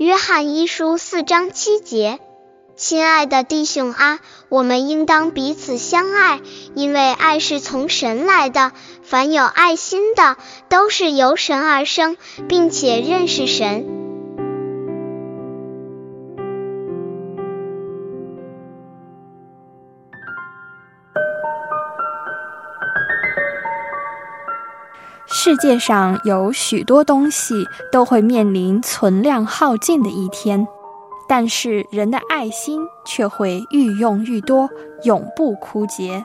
约翰一书四章七节，亲爱的弟兄啊，我们应当彼此相爱，因为爱是从神来的。凡有爱心的，都是由神而生，并且认识神。世界上有许多东西都会面临存量耗尽的一天，但是人的爱心却会愈用愈多，永不枯竭。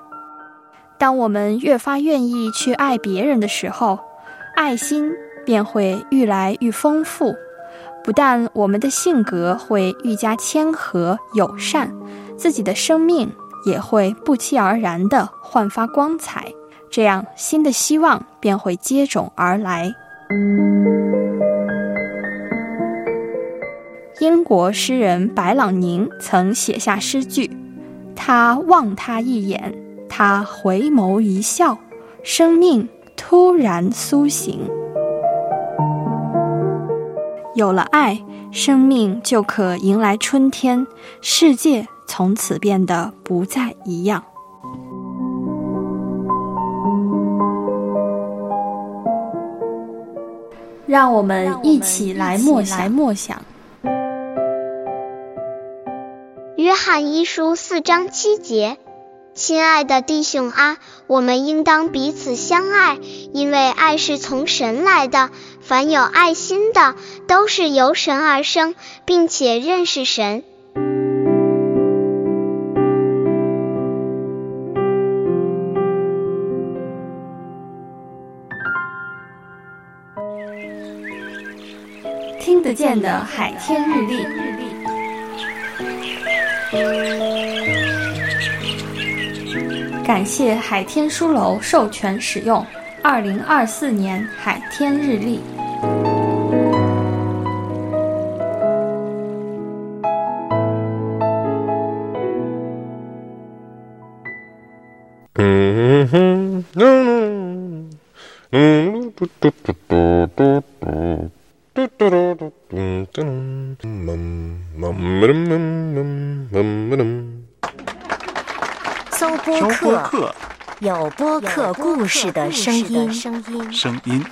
当我们越发愿意去爱别人的时候，爱心便会愈来愈丰富。不但我们的性格会愈加谦和友善，自己的生命也会不期而然地焕发光彩。这样，新的希望便会接踵而来。英国诗人白朗宁曾写下诗句：“他望他一眼。”他回眸一笑，生命突然苏醒。有了爱，生命就可迎来春天，世界从此变得不再一样。让我们一起来默想。默想。约翰一书四章七节。亲爱的弟兄啊，我们应当彼此相爱，因为爱是从神来的。凡有爱心的，都是由神而生，并且认识神。听得见的海天日历。感谢海天书楼授权使用《二零二四年海天日历》。嗯哼，嗯嗯，嘟嘟嘟嘟嘟嘟，嘟嘟嘟嘟嘟嘟，嗯嗯嗯嗯搜播客，有播客故事的声音。声音。